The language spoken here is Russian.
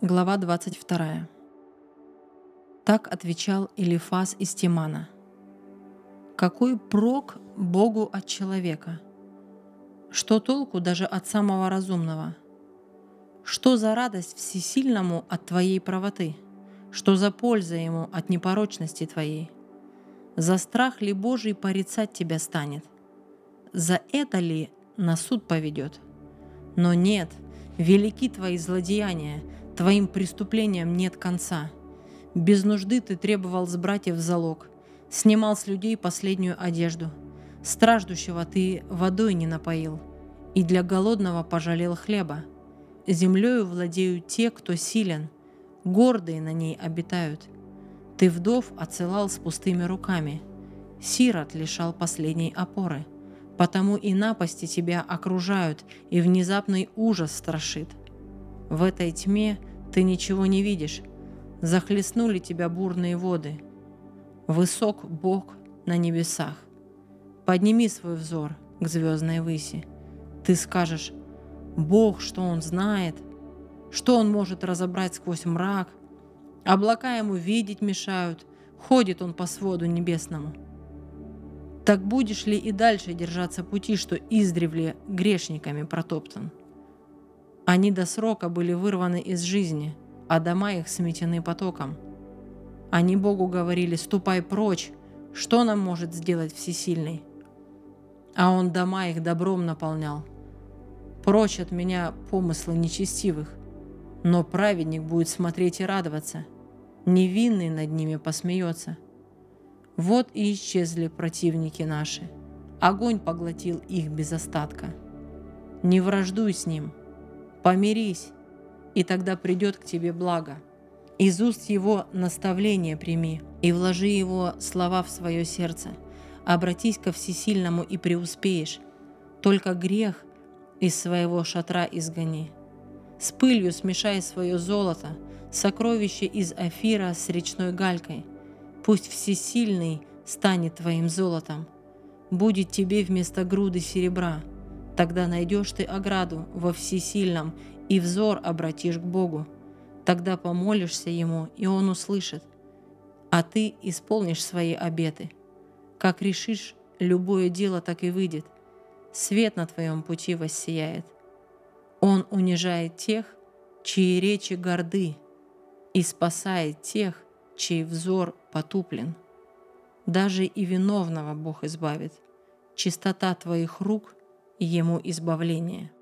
Глава 22. Так отвечал Илифас из Тимана. Какой прок Богу от человека? Что толку даже от самого разумного? Что за радость всесильному от твоей правоты? Что за польза ему от непорочности твоей? За страх ли Божий порицать тебя станет? За это ли на суд поведет? Но нет, велики твои злодеяния, Твоим преступлениям нет конца. Без нужды ты требовал с братьев залог, снимал с людей последнюю одежду. Страждущего ты водой не напоил, и для голодного пожалел хлеба. Землею владеют те, кто силен, гордые на ней обитают. Ты вдов отсылал с пустыми руками, сирот лишал последней опоры. Потому и напасти тебя окружают, и внезапный ужас страшит. В этой тьме ты ничего не видишь. Захлестнули тебя бурные воды. Высок Бог на небесах. Подними свой взор к звездной выси. Ты скажешь, Бог, что Он знает, что Он может разобрать сквозь мрак. Облака Ему видеть мешают, ходит Он по своду небесному. Так будешь ли и дальше держаться пути, что издревле грешниками протоптан? Они до срока были вырваны из жизни, а дома их сметены потоком. Они Богу говорили «ступай прочь, что нам может сделать Всесильный?» А Он дома их добром наполнял. Прочь от меня помыслы нечестивых, но праведник будет смотреть и радоваться, невинный над ними посмеется. Вот и исчезли противники наши, огонь поглотил их без остатка. Не враждуй с ним – Помирись, и тогда придет к тебе благо. Из уст его наставление прими и вложи его слова в свое сердце. Обратись ко всесильному и преуспеешь. Только грех из своего шатра изгони. С пылью смешай свое золото, сокровище из афира с речной галькой. Пусть всесильный станет твоим золотом. Будет тебе вместо груды серебра – Тогда найдешь ты ограду во всесильном и взор обратишь к Богу. Тогда помолишься Ему, и Он услышит, а ты исполнишь свои обеты. Как решишь, любое дело так и выйдет. Свет на твоем пути воссияет. Он унижает тех, чьи речи горды, и спасает тех, чей взор потуплен. Даже и виновного Бог избавит. Чистота твоих рук – ему избавление.